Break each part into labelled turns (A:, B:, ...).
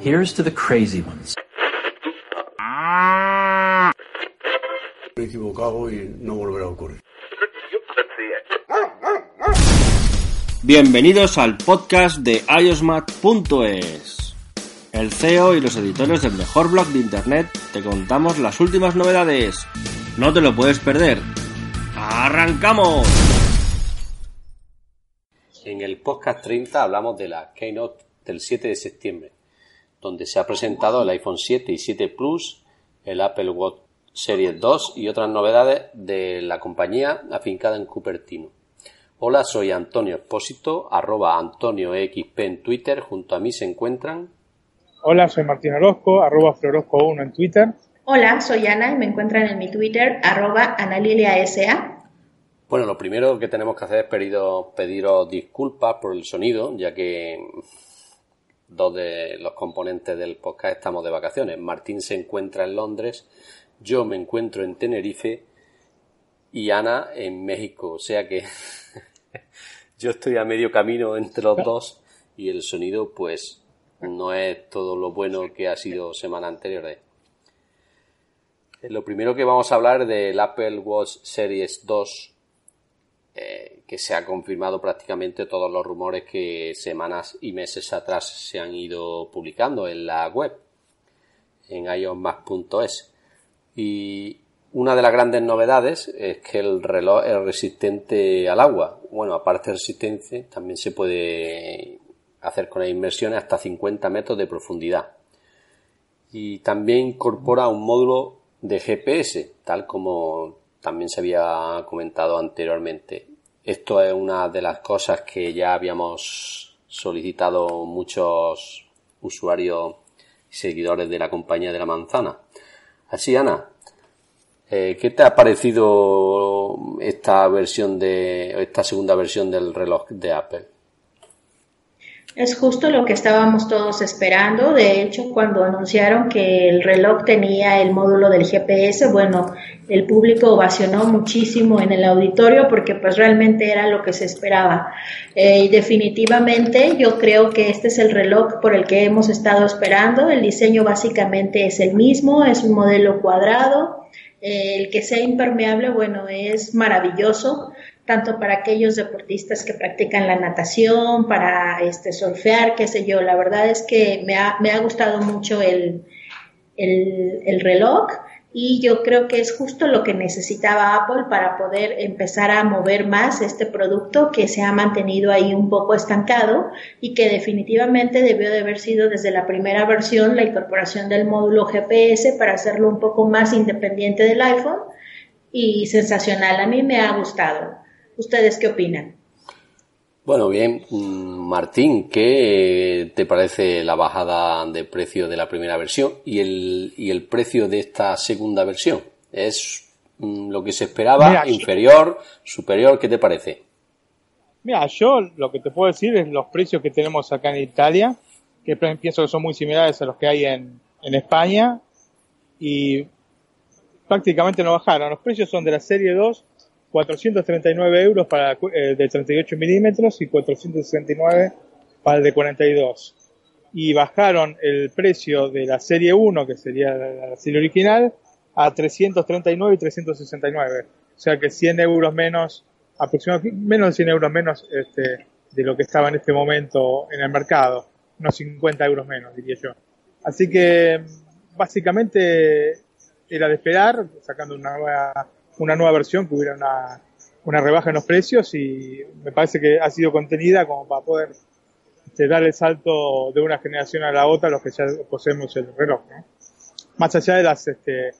A: Here's to the crazy ones.
B: Me he equivocado y no volverá a ocurrir.
C: Bienvenidos al podcast de iosmat.es. El CEO y los editores del mejor blog de internet te contamos las últimas novedades. No te lo puedes perder. ¡Arrancamos! En el podcast 30 hablamos de la Keynote del 7 de septiembre, donde se ha presentado el iPhone 7 y 7 Plus, el Apple Watch Series 2 y otras novedades de la compañía afincada en Cupertino. Hola, soy Antonio Espósito, arroba Antonio XP en Twitter. Junto a mí se encuentran.
D: Hola, soy Martín Orozco, arroba Florozco1 en Twitter.
E: Hola, soy Ana y me encuentran en mi Twitter, arroba AnaliliaSA.
C: Bueno, lo primero que tenemos que hacer es pediros, pediros disculpas por el sonido, ya que dos de los componentes del podcast estamos de vacaciones. Martín se encuentra en Londres, yo me encuentro en Tenerife y Ana en México. O sea que yo estoy a medio camino entre los dos y el sonido pues no es todo lo bueno que ha sido semana anterior. Lo primero que vamos a hablar del Apple Watch Series 2 eh, que se ha confirmado prácticamente todos los rumores que semanas y meses atrás se han ido publicando en la web en iOS.es y una de las grandes novedades es que el reloj es resistente al agua. Bueno, aparte de resistente, también se puede hacer con las inmersiones hasta 50 metros de profundidad. Y también incorpora un módulo de GPS, tal como también se había comentado anteriormente. Esto es una de las cosas que ya habíamos solicitado muchos usuarios y seguidores de la compañía de la manzana. Así, Ana, eh, ¿qué te ha parecido esta versión de esta segunda versión del reloj de Apple?
E: Es justo lo que estábamos todos esperando. De hecho, cuando anunciaron que el reloj tenía el módulo del GPS, bueno, el público ovacionó muchísimo en el auditorio porque pues realmente era lo que se esperaba. Eh, y definitivamente yo creo que este es el reloj por el que hemos estado esperando. El diseño básicamente es el mismo, es un modelo cuadrado. Eh, el que sea impermeable, bueno, es maravilloso tanto para aquellos deportistas que practican la natación, para este surfear, qué sé yo. La verdad es que me ha, me ha gustado mucho el, el, el, reloj y yo creo que es justo lo que necesitaba Apple para poder empezar a mover más este producto que se ha mantenido ahí un poco estancado y que definitivamente debió de haber sido desde la primera versión la incorporación del módulo GPS para hacerlo un poco más independiente del iPhone y sensacional. A mí me ha gustado. ¿Ustedes qué opinan?
C: Bueno, bien, mm, Martín, ¿qué te parece la bajada de precio de la primera versión y el, y el precio de esta segunda versión? ¿Es mm, lo que se esperaba, inferior, superior? ¿Qué te parece?
D: Mira, yo lo que te puedo decir es los precios que tenemos acá en Italia, que pienso que son muy similares a los que hay en, en España y prácticamente no bajaron. Los precios son de la serie 2 439 euros para el de 38 milímetros y 469 para el de 42. Y bajaron el precio de la serie 1, que sería la serie original, a 339 y 369. O sea que 100 euros menos, aproximadamente menos de 100 euros menos este, de lo que estaba en este momento en el mercado. Unos 50 euros menos, diría yo. Así que básicamente era de esperar, sacando una nueva una nueva versión que hubiera una, una rebaja en los precios y me parece que ha sido contenida como para poder este, dar el salto de una generación a la otra los que ya poseemos el reloj. Más allá de las este,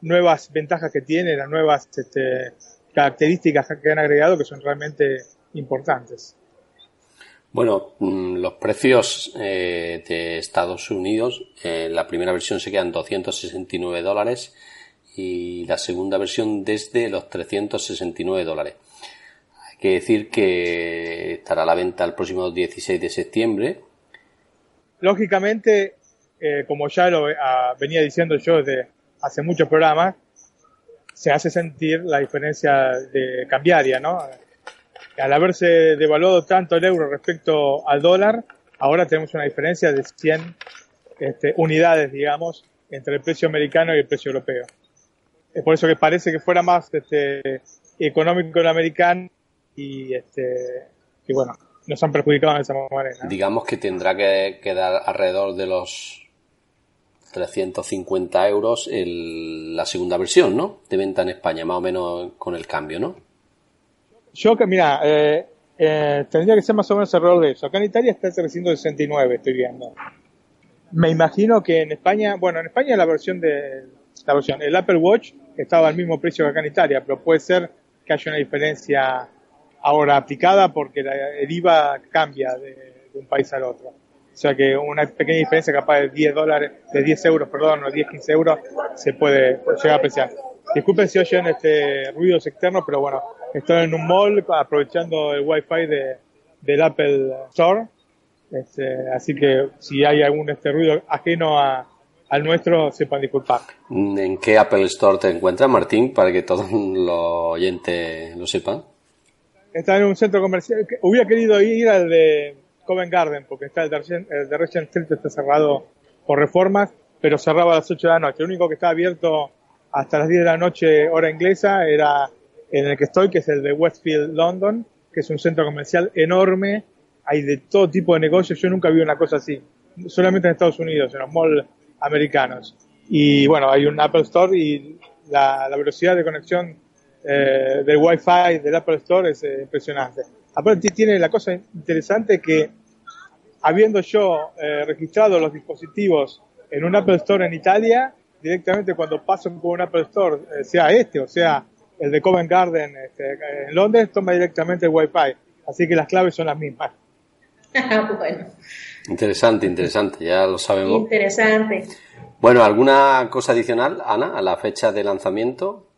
D: nuevas ventajas que tiene, las nuevas este, características que han agregado que son realmente importantes.
C: Bueno, mm, los precios eh, de Estados Unidos, en la primera versión se quedan 269 dólares y la segunda versión desde los 369 dólares. Hay que decir que estará a la venta el próximo 16 de septiembre.
D: Lógicamente, eh, como ya lo ah, venía diciendo yo desde hace muchos programas, se hace sentir la diferencia de cambiaria, ¿no? Al haberse devaluado tanto el euro respecto al dólar, ahora tenemos una diferencia de 100 este, unidades, digamos, entre el precio americano y el precio europeo. Es por eso que parece que fuera más este, económico el americano y, este, y bueno, nos han perjudicado de esa manera.
C: Digamos que tendrá que quedar alrededor de los 350 euros el, la segunda versión, ¿no? De venta en España, más o menos con el cambio, ¿no?
D: Yo que, mira, eh, eh, tendría que ser más o menos alrededor de eso. Acá en Italia está en 369, estoy viendo. Me imagino que en España, bueno, en España la versión de, la versión, el Apple Watch estaba al mismo precio que acá en Italia, pero puede ser que haya una diferencia ahora aplicada porque el IVA cambia de, un país al otro. O sea que una pequeña diferencia capaz de 10 dólares, de 10 euros, perdón, o 10, 15 euros, se puede, llegar a apreciar. Disculpen si oyen este ruidos externos, pero bueno, estoy en un mall aprovechando el wifi de, del Apple Store. Este, así que si hay algún este ruido ajeno a, al nuestro, sepan disculpar.
C: ¿En qué Apple Store te encuentras, Martín, para que todos los oyentes lo sepan?
D: Está en un centro comercial. Hubiera querido ir al de Covent Garden, porque está el de, el de Regent Street está cerrado por reformas, pero cerraba a las 8 de la noche. El único que está abierto hasta las 10 de la noche, hora inglesa, era en el que estoy, que es el de Westfield London, que es un centro comercial enorme. Hay de todo tipo de negocios. Yo nunca vi una cosa así. Solamente en Estados Unidos, en los malls americanos. Y bueno, hay un Apple Store y la, velocidad de conexión eh, del Wi-Fi del Apple Store es eh, impresionante. Aparte tiene la cosa interesante que habiendo yo eh, registrado los dispositivos en un Apple Store en Italia, directamente cuando paso por un Apple Store, sea este o sea el de Covent Garden este, en Londres, toma directamente el Wi-Fi. Así que las claves son las mismas.
E: bueno.
C: Interesante, interesante, ya lo sabemos.
E: Interesante.
C: Bueno, ¿alguna cosa adicional, Ana, a la fecha de lanzamiento?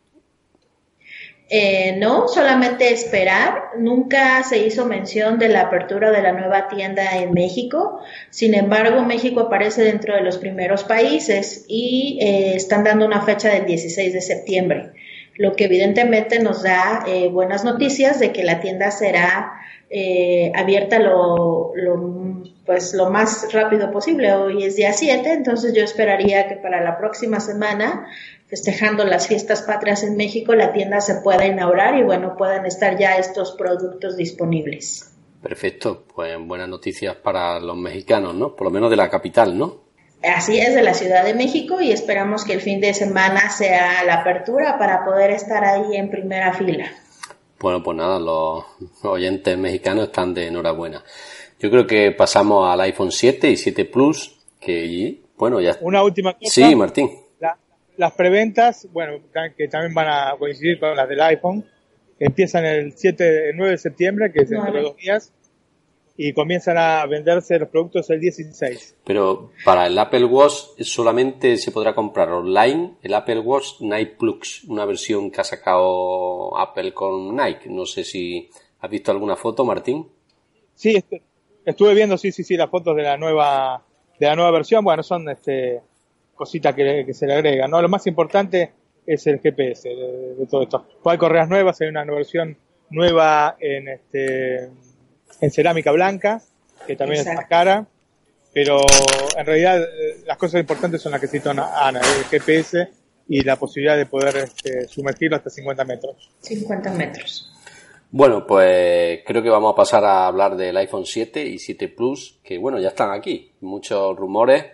E: Eh, no, solamente esperar. Nunca se hizo mención de la apertura de la nueva tienda en México. Sin embargo, México aparece dentro de los primeros países y eh, están dando una fecha del 16 de septiembre, lo que evidentemente nos da eh, buenas noticias de que la tienda será abierta lo, lo pues lo más rápido posible. Hoy es día 7, entonces yo esperaría que para la próxima semana, festejando las fiestas patrias en México, la tienda se pueda inaugurar y bueno, puedan estar ya estos productos disponibles.
C: Perfecto, pues buenas noticias para los mexicanos, ¿no? Por lo menos de la capital, ¿no?
E: Así es, de la Ciudad de México y esperamos que el fin de semana sea la apertura para poder estar ahí en primera fila.
C: Bueno, pues nada, los oyentes mexicanos están de enhorabuena. Yo creo que pasamos al iPhone 7 y 7 Plus, que bueno, ya.
D: Una última cosa.
C: Sí, Martín.
D: las preventas, bueno, que también van a coincidir con las del iPhone, empiezan el 7, el 9 de septiembre, que es dentro de dos días, y comienzan a venderse los productos el 16.
C: Pero para el Apple Watch solamente se podrá comprar online el Apple Watch Nike Plus, una versión que ha sacado Apple con Nike. No sé si has visto alguna foto, Martín.
D: Sí, Estuve viendo, sí, sí, sí, las fotos de la nueva, de la nueva versión. Bueno, son este, cositas que, se le agregan, ¿no? Lo más importante es el GPS de, todo esto. Hay correas nuevas, hay una versión nueva en este, en cerámica blanca, que también es más cara. Pero en realidad eh, las cosas importantes son las que citó Ana, el GPS y la posibilidad de poder este, sumergirlo hasta 50 metros.
E: 50 metros.
C: Bueno, pues creo que vamos a pasar a hablar del iPhone 7 y 7 Plus, que bueno, ya están aquí. Muchos rumores,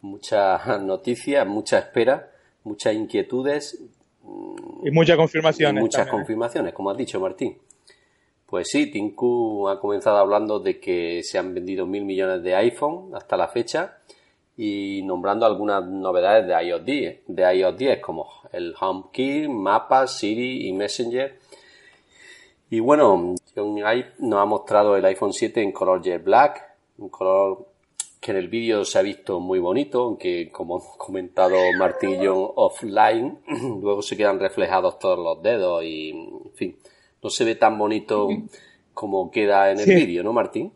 C: muchas noticias, mucha espera, muchas inquietudes.
D: Y muchas confirmaciones.
C: muchas ¿eh? confirmaciones, como has dicho, Martín. Pues sí, Tinku ha comenzado hablando de que se han vendido mil millones de iPhone hasta la fecha y nombrando algunas novedades de iOS 10, de iOS 10 como el HomeKey, Mapas, Siri y Messenger. Y bueno, nos ha mostrado el iPhone 7 en color jet black, un color que en el vídeo se ha visto muy bonito, aunque como hemos comentado Martín y John offline, luego se quedan reflejados todos los dedos y, en fin, no se ve tan bonito como queda en el vídeo, ¿no, Martín?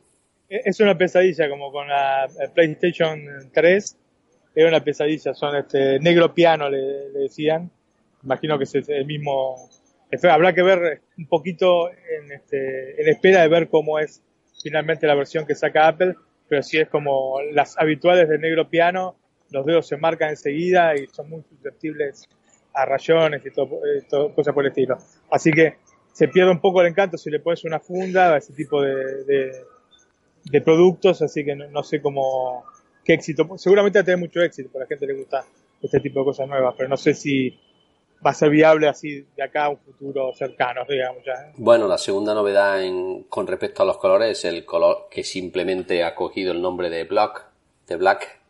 D: Es una pesadilla, como con la PlayStation 3, era una pesadilla, son este negro piano, le, decían, imagino que es el mismo, habrá que ver un poquito en, este, en espera de ver cómo es finalmente la versión que saca Apple, pero si es como las habituales del negro piano, los dedos se marcan enseguida y son muy susceptibles a rayones y todo, todo cosas por el estilo. Así que se pierde un poco el encanto si le pones una funda a ese tipo de, de, productos, así que no, sé cómo, qué éxito. Seguramente va a tener mucho éxito, porque a la gente le gusta este tipo de cosas nuevas, pero no sé si va a ser viable así de acá a un futuro cercano, digamos ya.
C: Bueno, la segunda novedad en, con respecto a los colores es el color que simplemente ha cogido el nombre de Black, de Black,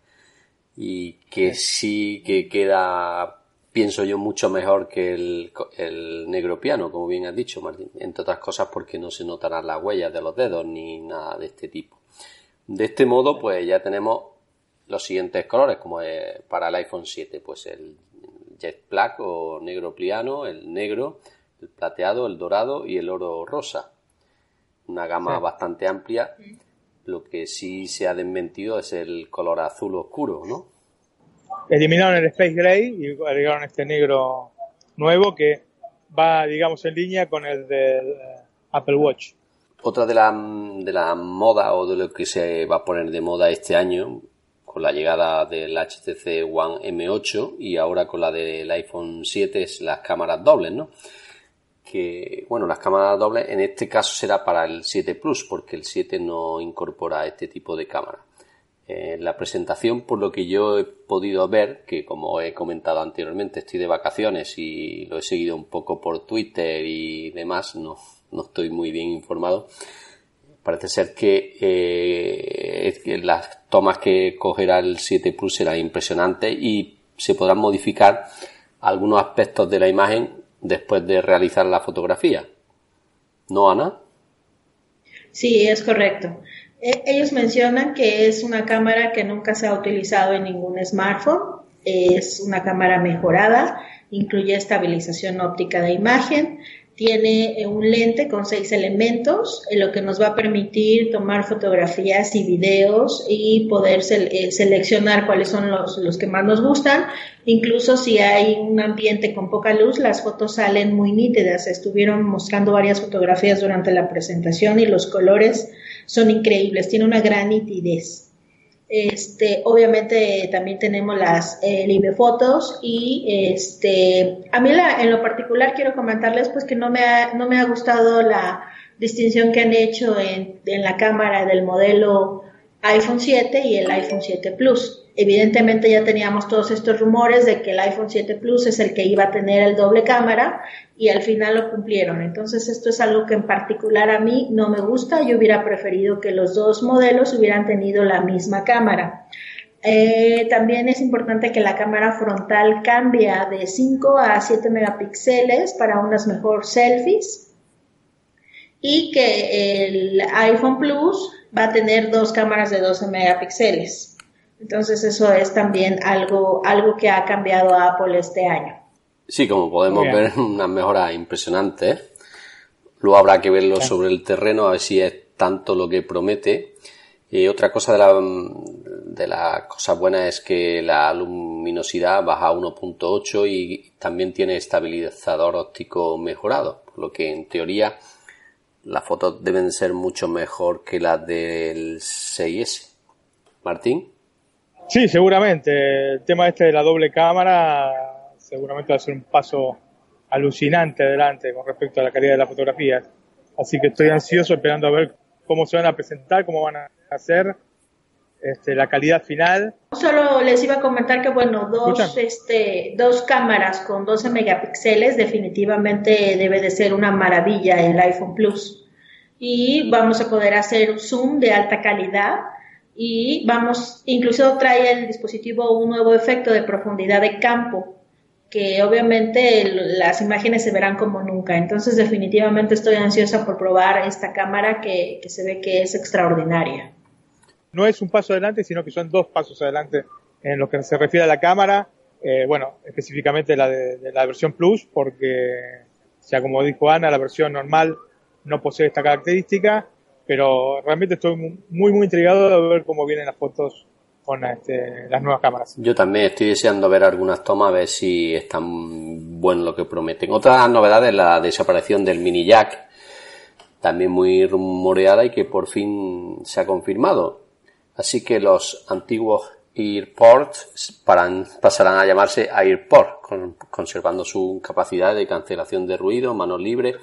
C: y que sí que queda pienso yo, mucho mejor que el, el, negro piano, como bien has dicho, Martín. Entre otras cosas porque no se notarán las huellas de los dedos ni nada de este tipo. De este modo, pues ya tenemos los siguientes colores, como es para el iPhone 7, pues el jet black o negro piano, el negro, el plateado, el dorado y el oro rosa. Una gama bastante amplia. Lo que sí se ha desmentido es el color azul oscuro, ¿no?
D: Eliminaron el Space Gray y agregaron este negro nuevo que va, digamos, en línea con el del eh, Apple Watch.
C: Otra de la, de la moda o de lo que se va a poner de moda este año, con la llegada del HTC One M8 y ahora con la del iPhone 7, es las cámaras dobles, ¿no? Que, bueno, las cámaras dobles en este caso será para el 7 Plus, porque el 7 no incorpora este tipo de cámara la presentación, por lo que yo he podido ver, que como he comentado anteriormente, estoy de vacaciones y lo he seguido un poco por Twitter y demás, no, no estoy muy bien informado. Parece ser que, eh, las tomas que cogerá el 7 Plus serán impresionantes y se podrán modificar algunos aspectos de la imagen después de realizar la fotografía. ¿No, Ana?
E: Sí, es correcto. E, ellos mencionan que es una cámara que nunca se ha utilizado en ningún smartphone, es una cámara mejorada, incluye estabilización óptica de imagen, tiene eh, un lente con seis elementos, eh, lo que nos va a permitir tomar fotografías y videos y poder eh, seleccionar cuáles son los, los, que más nos gustan. Incluso si hay un ambiente con poca luz, las fotos salen muy nítidas. Estuvieron mostrando varias fotografías durante la presentación y los colores son increíbles, tiene una gran nitidez. Este, obviamente también tenemos las eh, libre fotos y este, a mí la, en lo particular quiero comentarles pues que no me ha, no me ha gustado la distinción que han hecho en, en la cámara del modelo iPhone 7 y el iPhone 7 Plus. Evidentemente ya teníamos todos estos rumores de que el iPhone 7 Plus es el que iba a tener el doble cámara y al final lo cumplieron. Entonces esto es algo que en particular a mí no me gusta. Yo hubiera preferido que los dos modelos hubieran tenido la misma cámara. Eh, también es importante que la cámara frontal cambia de 5 a 7 megapíxeles para unas mejor selfies y que el iPhone Plus va a tener dos cámaras de 12 megapíxeles. Entonces eso es también algo, algo que ha cambiado Apple este año.
C: Sí, como podemos ver, una mejora impresionante. Luego habrá que verlo sobre el terreno, a ver si es tanto lo que promete. Y otra cosa de la, de las cosas buenas es que la luminosidad baja a 1.8 y también tiene estabilizador óptico mejorado, por lo que en teoría las fotos deben ser mucho mejor que las del 6S. Martín.
D: Sí, seguramente. El tema este de la doble cámara seguramente va a ser un paso alucinante adelante con respecto a la calidad de las fotografías. Así que estoy ansioso esperando a ver cómo se van a presentar, cómo van a hacer este, la calidad final.
E: Solo les iba a comentar que, bueno, dos, este, dos cámaras con 12 megapíxeles definitivamente debe de ser una maravilla el iPhone Plus. Y vamos a poder hacer un zoom de alta calidad y vamos, incluso trae el dispositivo un nuevo efecto de profundidad de campo que obviamente las imágenes se verán como nunca. Entonces definitivamente estoy ansiosa por probar esta cámara que, se ve que es extraordinaria.
D: No es un paso adelante, sino que son dos pasos adelante en lo que se refiere a la cámara. Eh, bueno, específicamente la de, la versión Plus, porque, ya como dijo Ana, la versión normal no posee esta característica, pero realmente estoy muy, muy intrigado de ver cómo vienen las fotos con este, las nuevas cámaras.
C: Yo también estoy deseando ver algunas tomas, a ver si es tan bueno lo que prometen. Otra novedad es la desaparición del mini jack, también muy rumoreada y que por fin se ha confirmado. Así que los antiguos AirPorts pasarán a llamarse AirPort, conservando su capacidad de cancelación de ruido, manos libres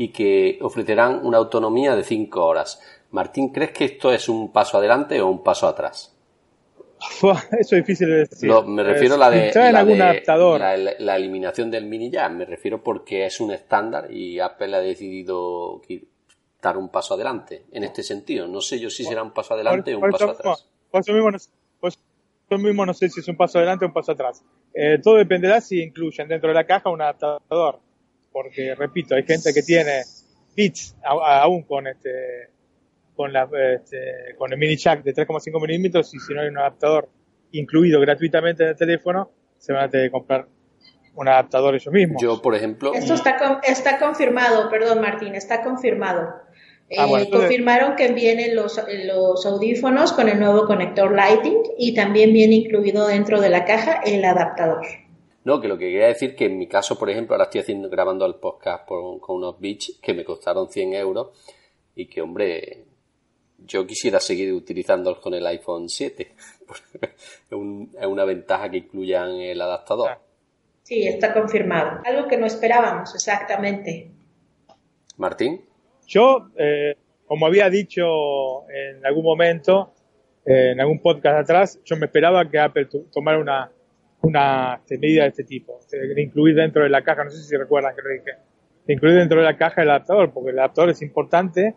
C: y que ofrecerán una autonomía de 5 horas. Martín, ¿crees que esto es un paso adelante o un paso atrás?
D: Eso es difícil de decir.
C: me refiero a la de, la, eliminación del mini jack. Me refiero porque es un estándar y Apple ha decidido dar un paso adelante en este sentido. No sé yo si será un paso adelante o un paso atrás.
D: Por eso, mismo no, mismo no sé si es un paso adelante o un paso atrás. Eh, todo dependerá si incluyen dentro de la caja un adaptador. Porque, repito, hay gente que tiene bits aún con este con, la, este, con el mini jack de 3,5 milímetros y si no hay un adaptador incluido gratuitamente en el teléfono, se van a tener que comprar un adaptador ellos mismos.
C: Yo, por ejemplo...
E: Esto está, está confirmado, perdón Martín, está confirmado. Ah, eh, confirmaron que vienen los, los audífonos con el nuevo conector Lighting y también viene incluido dentro de la caja el adaptador.
C: No, que lo que quería decir que en mi caso, por ejemplo, ahora estoy haciendo, grabando el podcast con unos Beats que me costaron 100 euros y que, hombre, yo quisiera seguir utilizándolos con el iPhone 7. es, una ventaja que incluyan el adaptador.
E: Sí, está confirmado. Algo que no esperábamos, exactamente.
C: Martín.
D: Yo, eh, como había dicho en algún momento, eh, en algún podcast atrás, yo me esperaba que Apple tomara una, una medida de este tipo, de incluir dentro de la caja, no sé si recuerdan que lo dije, de incluir dentro de la caja el adaptador, porque el adaptador es importante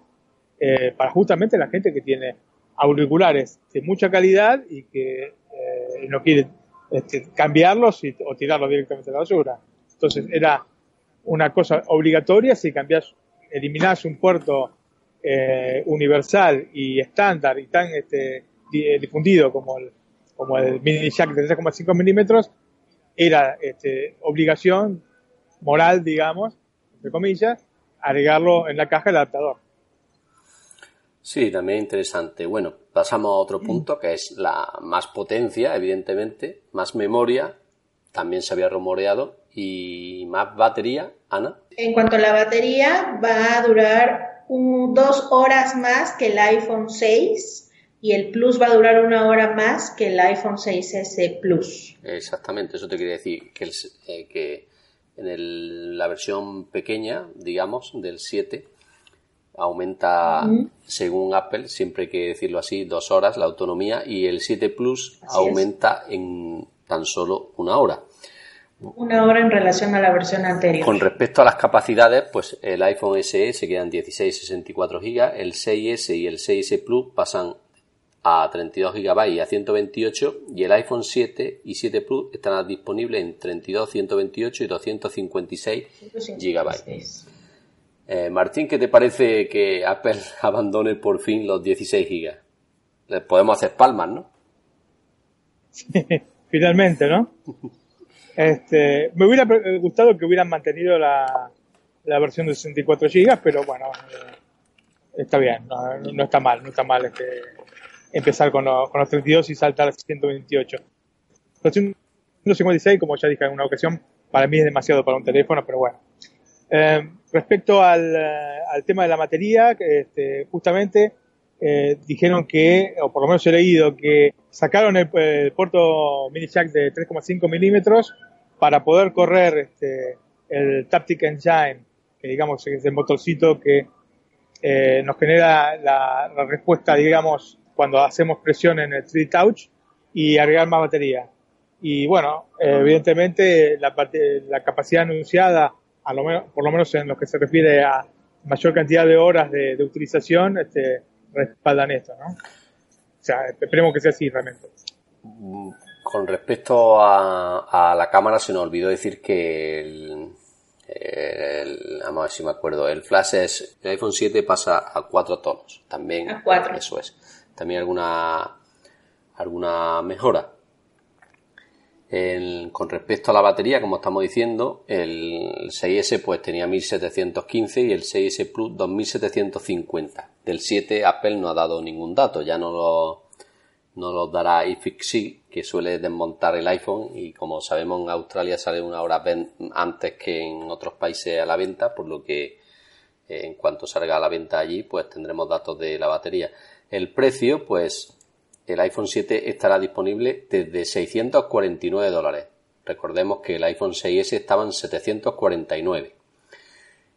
D: eh, para justamente la gente que tiene auriculares de mucha calidad y que eh, no quiere este, cambiarlos o tirarlos directamente a la basura. Entonces era una cosa obligatoria si cambias, eliminás un puerto eh, universal y estándar y tan este, difundido como el, como el mini jack de 3,5 milímetros, era este, obligación moral, digamos, entre comillas, agregarlo en la caja del adaptador.
C: Sí, también interesante. Bueno, pasamos a otro punto que es la más potencia, evidentemente, más memoria, también se había rumoreado, y más batería, Ana.
E: En cuanto a la batería, va a durar dos horas más que el iPhone 6 y el Plus va a durar una hora más que el iPhone 6S Plus.
C: Exactamente, eso te quería decir, que, eh, que en la versión pequeña, digamos, del 7, aumenta, según Apple, siempre hay que decirlo así, dos horas la autonomía y el 7 Plus aumenta en tan solo una hora.
E: Una hora en relación a la versión anterior.
C: Con respecto a las capacidades, pues el iPhone SE se quedan 16 64 GB, el 6S y el 6S Plus pasan a 32 GB y a 128 y el iPhone 7 y 7 Plus están disponibles en 32, 128 y 256 GB. Eh, Martín, ¿qué te parece que Apple abandone por fin los 16 gigas? Les podemos hacer palmas, ¿no?
D: finalmente, ¿no? Este, me hubiera gustado que hubieran mantenido la, versión de 64 gigas, pero bueno, eh, está bien, no, está mal, no está mal este, empezar con, con, los 32 y saltar a 128. Los 156, como ya dije en una ocasión, para mí es demasiado para un teléfono, pero bueno. Eh, respecto al, eh, al, tema de la batería, este, justamente eh, dijeron que, o por lo menos he leído, que sacaron el, puerto mini jack de 3,5 milímetros para poder correr este, el Taptic Engine, que digamos es el motorcito que eh, nos genera la, la, respuesta, digamos, cuando hacemos presión en el 3D Touch y agregar más batería. Y bueno, evidentemente la, la capacidad anunciada por lo menos en lo que se refiere a mayor cantidad de horas de, utilización, este, respaldan esto, ¿no? O sea, esperemos que sea así realmente.
C: Con respecto a, la cámara, se nos olvidó decir que el, vamos a ver si me acuerdo, el flash es, el iPhone 7 pasa a 4 tonos, también,
E: a 4.
C: eso es, también alguna, alguna mejora. con respecto a la batería, como estamos diciendo, el 6S pues tenía 1715 y el 6S Plus 2750. Del 7 Apple no ha dado ningún dato, ya no lo, no dará iFixi, que suele desmontar el iPhone y como sabemos en Australia sale una hora antes que en otros países a la venta, por lo que eh, en cuanto salga a la venta allí pues tendremos datos de la batería. El precio pues el iPhone 7 estará disponible desde 649 dólares. Recordemos que el iPhone 6S estaba en 749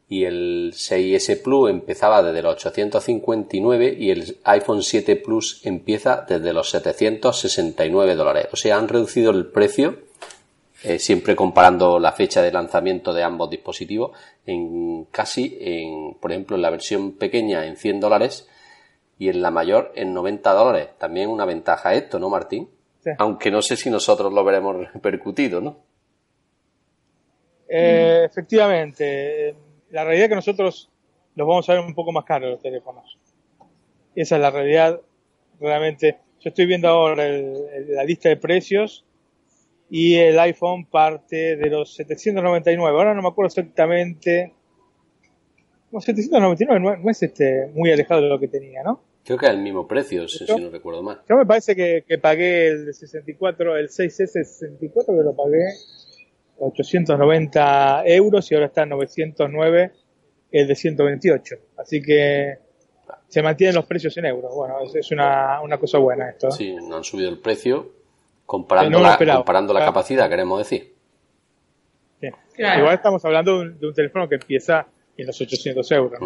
C: y el 6S Plus empezaba desde los 859 y el iPhone 7 Plus empieza desde los 769 dólares. O sea, han reducido el precio, eh, siempre comparando la fecha de lanzamiento de ambos dispositivos, en casi, en, por ejemplo, en la versión pequeña en 100 dólares y en la mayor en 90 dólares. También una ventaja esto, ¿no, Martín? Aunque no sé si nosotros lo veremos repercutido, ¿no?
D: Eh, efectivamente, la realidad es que nosotros los vamos a ver un poco más caros los teléfonos. Esa es la realidad. Realmente, yo estoy viendo ahora la lista de precios y el iPhone parte de los 799. Ahora no me acuerdo exactamente. No, 799 no, es este muy alejado de lo que tenía, ¿no?
C: Creo que es el mismo precio, si, no recuerdo mal.
D: Yo me parece que, que pagué el 64, el 6S64 que lo pagué 890 euros y ahora está en 909 el de 128. Así que se mantienen los precios en euros. Bueno, es, una, una cosa buena esto.
C: Sí, no han subido el precio comparando la, comparando la capacidad, queremos decir.
D: Igual estamos hablando de un, teléfono que empieza en los 800 euros.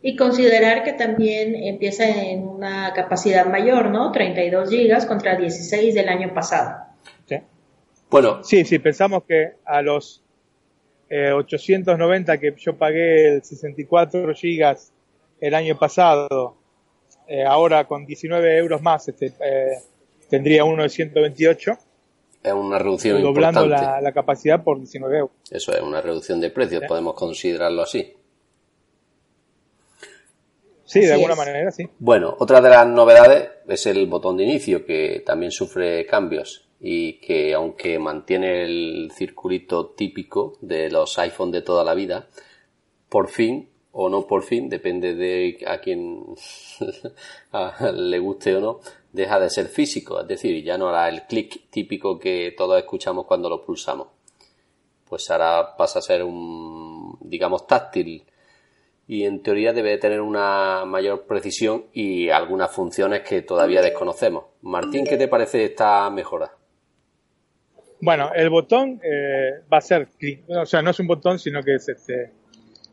E: Y considerar que también empieza en una capacidad mayor, ¿no? 32 gigas contra 16 del año pasado.
D: Bueno. Sí, sí, pensamos que a los 890 eh, que yo pagué el 64 gigas el año pasado, eh, ahora con 19 euros más este, eh, tendría uno de 128.
C: Es una reducción
D: doblando la, la, capacidad por 19 euros.
C: Eso es una reducción de precios, podemos considerarlo así.
D: Sí, de alguna manera, sí.
C: Bueno, otra de las novedades es el botón de inicio, que también sufre cambios y que aunque mantiene el circulito típico de los iPhone de toda la vida, por fin o no por fin, depende de a quien le guste o no, deja de ser físico, es decir, ya no hará el clic típico que todos escuchamos cuando lo pulsamos. Pues ahora pasa a ser un, digamos, táctil y en teoría debe tener una mayor precisión y algunas funciones que todavía desconocemos. Martín, ¿qué te parece esta mejora?
D: Bueno, el botón eh, va a ser clic, o sea, no es un botón, sino que es este,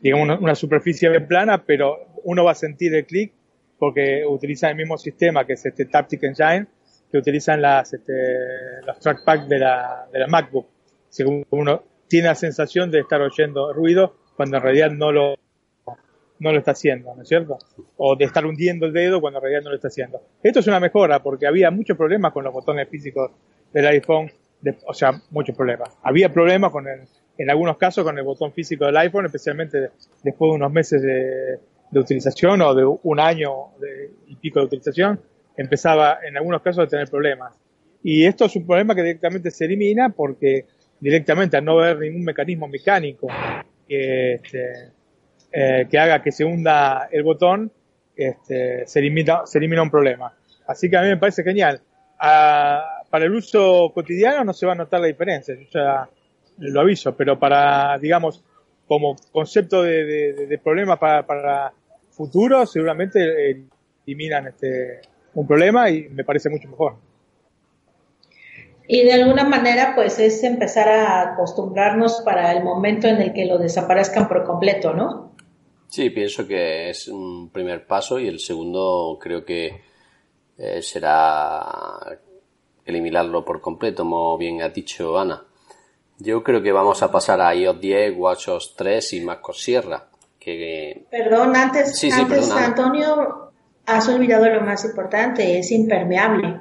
D: digamos, una, superficie plana, pero uno va a sentir el clic porque utiliza el mismo sistema que es este Taptic Engine que utilizan las, este, los trackpad de la, de la MacBook. Según uno tiene la sensación de estar oyendo ruido cuando en realidad no lo, no lo está haciendo, ¿no es cierto? O de estar hundiendo el dedo cuando en realidad no lo está haciendo. Esto es una mejora porque había muchos problemas con los botones físicos del iPhone o sea, muchos problemas. Había problemas con el, en algunos casos con el botón físico del iPhone, especialmente después de unos meses de, utilización o de un año y pico de utilización, empezaba en algunos casos a tener problemas. Y esto es un problema que directamente se elimina porque directamente al no haber ningún mecanismo mecánico que, este, eh, que haga que se hunda el botón, este, se, elimina, se elimina un problema. Así que a mí me parece genial. Ah, para el uso cotidiano no se va a notar la diferencia, yo ya lo aviso, pero para, digamos, como concepto de, problema para, para futuro, seguramente eliminan este, un problema y me parece mucho mejor.
E: Y de alguna manera, pues es empezar a acostumbrarnos para el momento en el que lo desaparezcan por completo, ¿no?
C: Sí, pienso que es un primer paso y el segundo creo que eh, será eliminarlo por completo, como bien ha dicho Ana. Yo creo que vamos a pasar a iOS 10, WatchOS 3 y MacOS Sierra. Que...
E: Perdón, antes, antes Antonio, has olvidado lo más importante, es impermeable.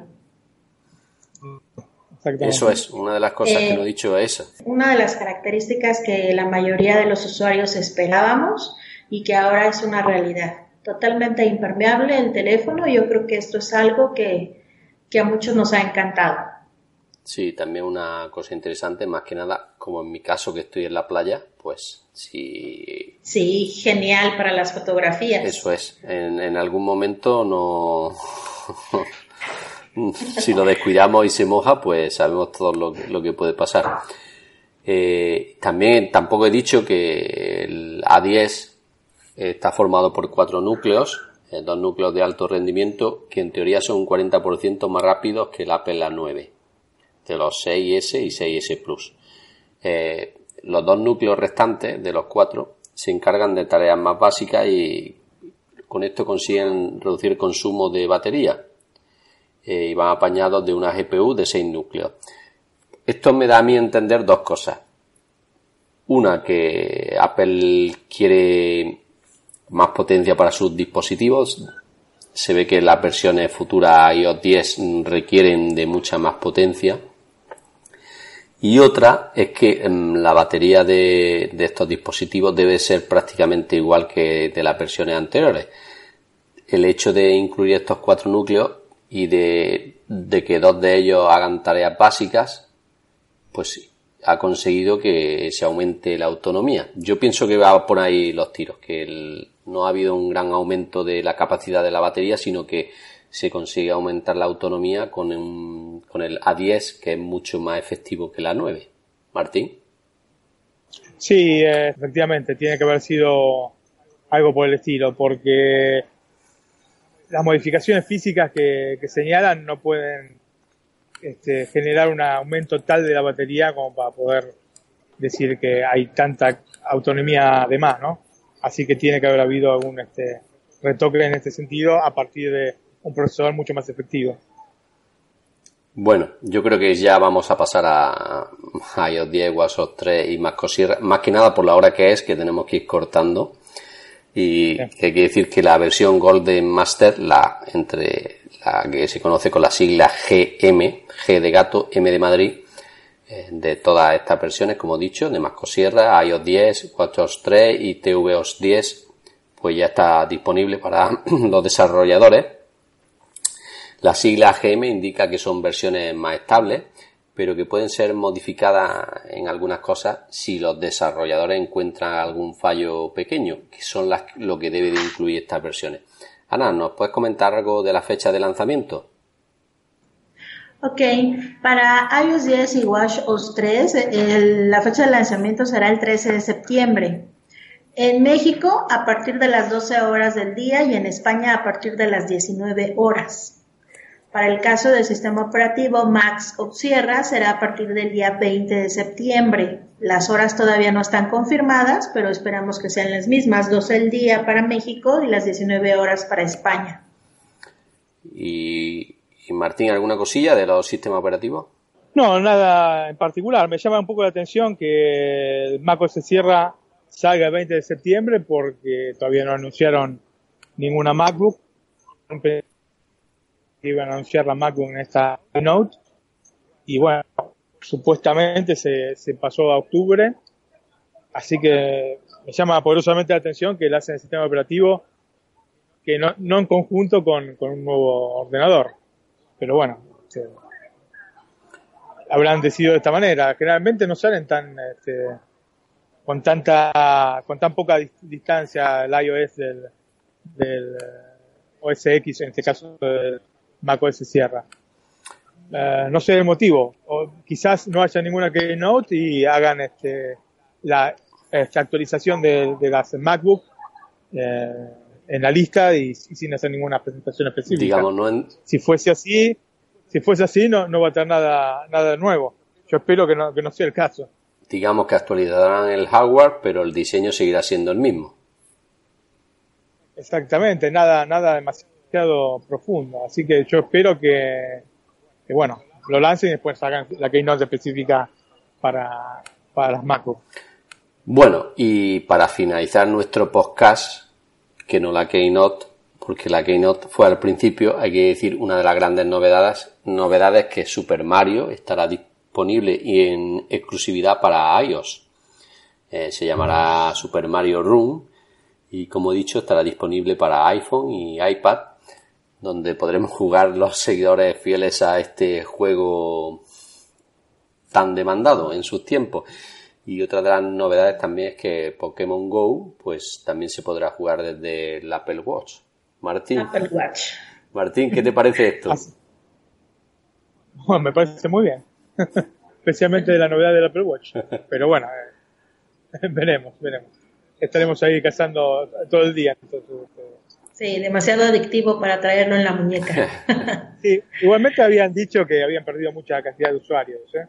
C: Eso es, una de las cosas que no he dicho es esa.
E: Una de las características que la mayoría de los usuarios esperábamos y que ahora es una realidad. Totalmente impermeable el teléfono, yo creo que esto es algo que, que a muchos nos ha encantado.
C: Sí, también una cosa interesante, más que nada, como en mi caso que estoy en la playa, pues sí.
E: Sí, genial para las fotografías.
C: Eso es, en, en algún momento no. si lo descuidamos y se moja, pues sabemos todo lo, que puede pasar. Eh, también tampoco he dicho que el A10 está formado por cuatro núcleos, eh, dos núcleos de alto rendimiento que en teoría son un 40% más rápidos que el Apple A9 de los 6S y 6S Plus. Eh, los dos núcleos restantes de los cuatro se encargan de tareas más básicas y con esto consiguen reducir el consumo de batería eh, y van apañados de una GPU de 6 núcleos. Esto me da a mí entender dos cosas. Una, que Apple quiere más potencia para sus dispositivos, se ve que las versiones futuras iOS 10 requieren de mucha más potencia y otra es que em, la batería de, estos dispositivos debe ser prácticamente igual que de las versiones anteriores. El hecho de incluir estos cuatro núcleos y de, que dos de ellos hagan tareas básicas, pues ha conseguido que se aumente la autonomía. Yo pienso que va por ahí los tiros, que no ha habido un gran aumento de la capacidad de la batería, sino que se consigue aumentar la autonomía con, con el A10, que es mucho más efectivo que la 9. Martín.
D: Sí, eh, efectivamente, tiene que haber sido algo por el estilo, porque las modificaciones físicas que, señalan no pueden este, generar un aumento tal de la batería como para poder decir que hay tanta autonomía de más, ¿no? Así que tiene que haber habido algún este, retoque en este sentido a partir de un procesador mucho más efectivo.
C: Bueno, yo creo que ya vamos a pasar a, iOS 10, WhatsApp 3 y más cosas, más que nada por la hora que es, que tenemos que ir cortando. Y que quiere decir que la versión Golden Master, la entre la que se conoce con la sigla GM, G de gato, M de Madrid, de todas estas versiones, como he dicho, de Masco Sierra, iOS 10, WatchOS 3 y tvOS 10, pues ya está disponible para los desarrolladores la sigla GM indica que son versiones más estables, pero que pueden ser modificadas en algunas cosas si los desarrolladores encuentran algún fallo pequeño, que son las, lo que debe de incluir estas versiones. Ana, ¿nos puedes comentar algo de la fecha de lanzamiento?
E: Ok, para iOS 10 y WatchOS 3, la fecha de lanzamiento será el 13 de septiembre. En México a partir de las 12 horas del día y en España a partir de las 19 horas. Para el caso del sistema operativo Max o Sierra será a partir del día 20 de septiembre. Las horas todavía no están confirmadas, pero esperamos que sean las mismas, 12 el día para México y las 19 horas para España.
C: Y, Martín, ¿alguna cosilla de los sistemas operativos?
D: No, nada en particular. Me llama un poco la atención que el Mac OS Sierra salga el 20 de septiembre porque todavía no anunciaron ninguna MacBook iban a anunciar la MacBook en esta Note. Y bueno, supuestamente se, se pasó a octubre. Así que me llama poderosamente la atención que la hacen el sistema operativo que no, no en conjunto con, con, un nuevo ordenador. Pero bueno, habrán decidido de esta manera. Generalmente no salen tan este, con tanta con tan poca distancia el iOS del, del OS X, en este caso del, macOS Sierra. Uh, no sé el motivo, o quizás no haya ninguna Keynote y hagan este, la esta actualización de, de, las MacBook eh, en la lista y, sin hacer ninguna presentación específica.
C: Digamos, no
D: Si fuese así, si fuese así no, no va a tener nada, nada nuevo. Yo espero que no, que no sea el caso.
C: Digamos que actualizarán el hardware, pero el diseño seguirá siendo el mismo.
D: Exactamente, nada, nada demasiado profundo. Así que yo espero que, bueno, lo lancen y después hagan la Keynote específica para, para las MacBook.
C: Bueno, y para finalizar nuestro podcast, que no la Keynote, porque la Keynote fue al principio, hay que decir, una de las grandes novedades, novedades que Super Mario estará disponible y en exclusividad para iOS. Eh, se llamará Super Mario Room y como he dicho estará disponible para iPhone y iPad donde podremos jugar los seguidores fieles a este juego tan demandado en sus tiempos. Y otra de las novedades también es que Pokémon Go pues también se podrá jugar desde el Apple Watch. Martín.
E: Apple Watch.
C: Martín, ¿qué te parece esto?
D: Bueno, me parece muy bien. Especialmente de la novedad del Apple Watch. Pero bueno, eh, veremos, veremos. Estaremos ahí cazando todo el día.
E: Sí, demasiado adictivo para traerlo en la muñeca.
D: sí, igualmente habían dicho que habían perdido mucha cantidad de usuarios ¿eh?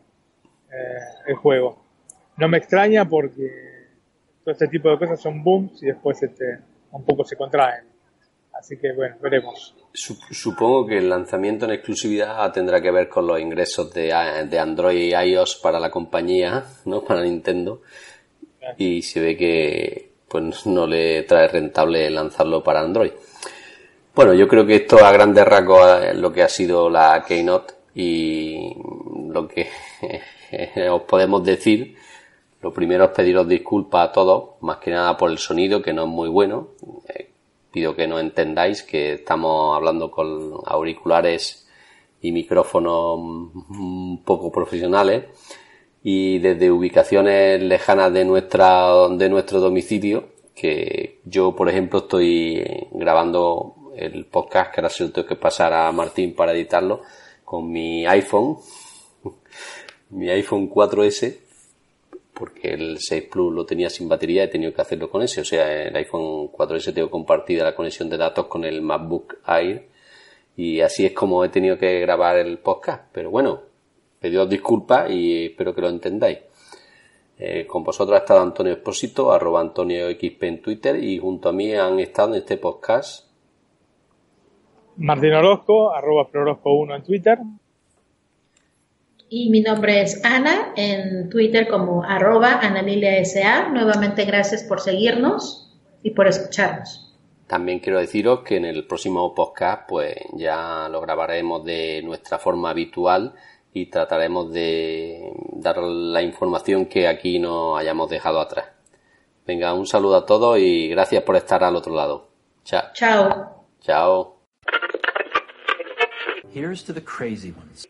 D: Eh, el juego. No me extraña porque todo este tipo de cosas son booms y después este, un poco se contraen. Así que bueno, veremos.
C: Supongo que el lanzamiento en exclusividad tendrá que ver con los ingresos de, de Android y iOS para la compañía, ¿no? Para Nintendo. Y se ve que pues no le trae rentable lanzarlo para Android. Bueno, yo creo que esto a grandes rasgos es lo que ha sido la Keynote y lo que os podemos decir. Lo primero es pediros disculpas a todos, más que nada por el sonido que no es muy bueno. Eh, pido que no entendáis que estamos hablando con auriculares y micrófonos un poco profesionales. Y desde ubicaciones lejanas de nuestra de nuestro domicilio que yo por ejemplo estoy grabando el podcast que ahora se lo tengo que pasar a Martín para editarlo con mi iPhone. Mi iPhone 4S porque el 6 Plus lo tenía sin batería he tenido que hacerlo con ese. O sea, el iPhone 4S tengo compartida la conexión de datos con el MacBook Air y así es como he tenido que grabar el podcast. Pero bueno, pedido disculpas y espero que lo entendáis. Eh, con vosotros ha estado Antonio Esposito, arroba Antonio XP en Twitter y junto a mí han estado en este podcast
D: Martín Orozco, arroba 1 en Twitter
E: y mi nombre es Ana, en Twitter como arroba SA. Nuevamente gracias por seguirnos y por escucharnos.
C: También quiero deciros que en el próximo podcast pues ya lo grabaremos de nuestra forma habitual y trataremos de dar la información que aquí no hayamos dejado atrás. Venga, un saludo a todos y gracias por estar al otro lado. Chao.
E: Chao.
C: Chao.
A: Here's to the crazy ones.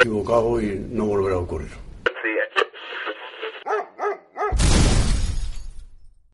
B: Equivocado y no volverá a ocurrir.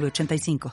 F: 85